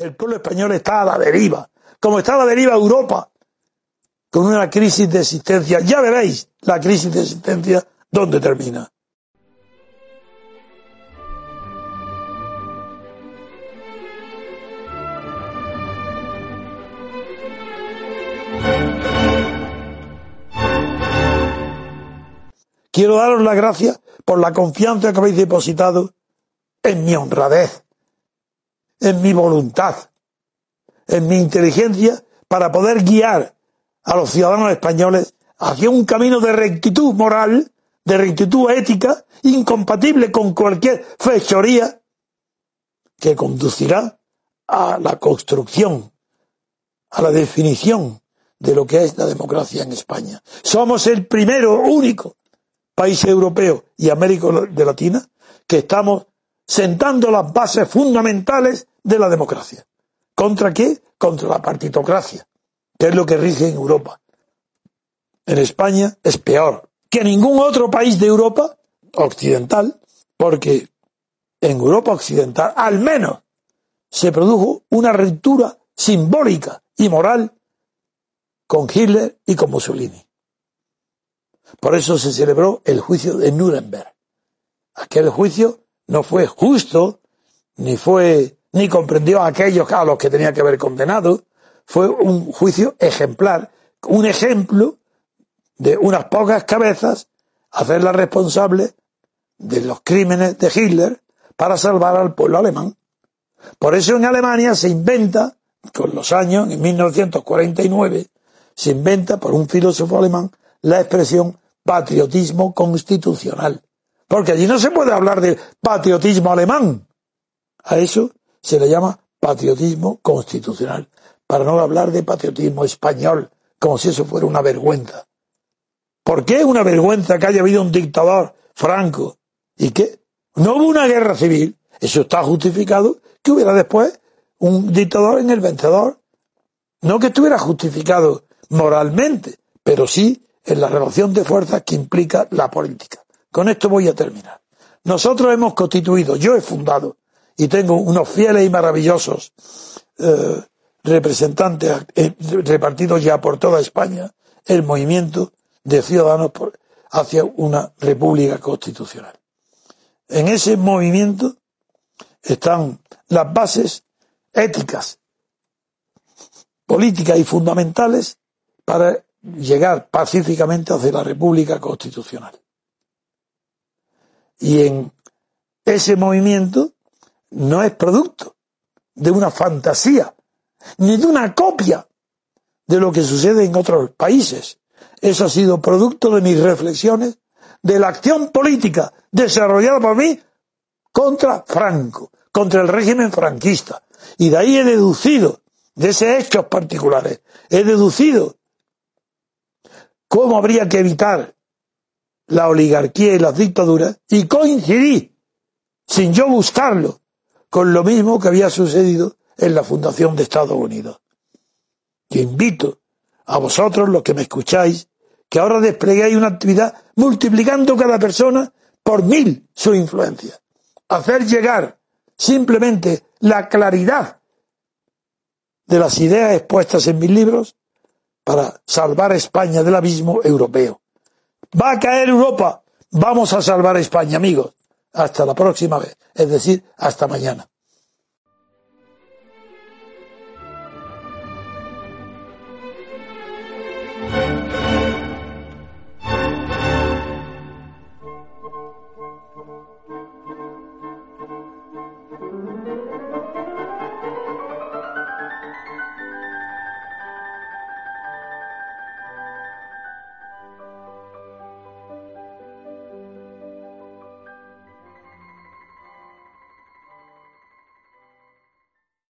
El pueblo español está a la deriva, como está a la deriva Europa, con una crisis de existencia. Ya veréis la crisis de existencia dónde termina. Quiero daros las gracias por la confianza que habéis depositado en mi honradez, en mi voluntad, en mi inteligencia para poder guiar a los ciudadanos españoles hacia un camino de rectitud moral, de rectitud ética, incompatible con cualquier fechoría que conducirá a la construcción, a la definición de lo que es la democracia en España. Somos el primero, único país europeo y América de Latina que estamos sentando las bases fundamentales de la democracia. ¿Contra qué? Contra la partitocracia, que es lo que rige en Europa. En España es peor que ningún otro país de Europa occidental, porque en Europa occidental al menos se produjo una ruptura simbólica y moral con Hitler y con Mussolini. Por eso se celebró el juicio de Nuremberg. Aquel juicio no fue justo, ni fue, ni comprendió a aquellos a los que tenía que haber condenado. Fue un juicio ejemplar, un ejemplo de unas pocas cabezas hacerla responsable de los crímenes de Hitler para salvar al pueblo alemán. Por eso en Alemania se inventa, con los años, en 1949, se inventa por un filósofo alemán la expresión patriotismo constitucional. Porque allí no se puede hablar de patriotismo alemán. A eso se le llama patriotismo constitucional, para no hablar de patriotismo español, como si eso fuera una vergüenza. ¿Por qué una vergüenza que haya habido un dictador franco y que no hubo una guerra civil? Eso está justificado que hubiera después un dictador en el vencedor. No que estuviera justificado moralmente, pero sí en la relación de fuerzas que implica la política. Con esto voy a terminar. Nosotros hemos constituido, yo he fundado y tengo unos fieles y maravillosos eh, representantes eh, repartidos ya por toda España, el movimiento de ciudadanos hacia una república constitucional. En ese movimiento están las bases éticas, políticas y fundamentales para llegar pacíficamente hacia la República Constitucional. Y en ese movimiento no es producto de una fantasía, ni de una copia de lo que sucede en otros países. Eso ha sido producto de mis reflexiones, de la acción política desarrollada por mí contra Franco, contra el régimen franquista. Y de ahí he deducido, de esos hechos particulares, he deducido cómo habría que evitar la oligarquía y las dictaduras y coincidí, sin yo buscarlo, con lo mismo que había sucedido en la fundación de Estados Unidos. Y invito a vosotros, los que me escucháis, que ahora despleguéis una actividad multiplicando cada persona por mil su influencia. Hacer llegar simplemente la claridad de las ideas expuestas en mis libros para salvar a España del abismo europeo. Va a caer Europa, vamos a salvar a España, amigos. Hasta la próxima vez, es decir, hasta mañana.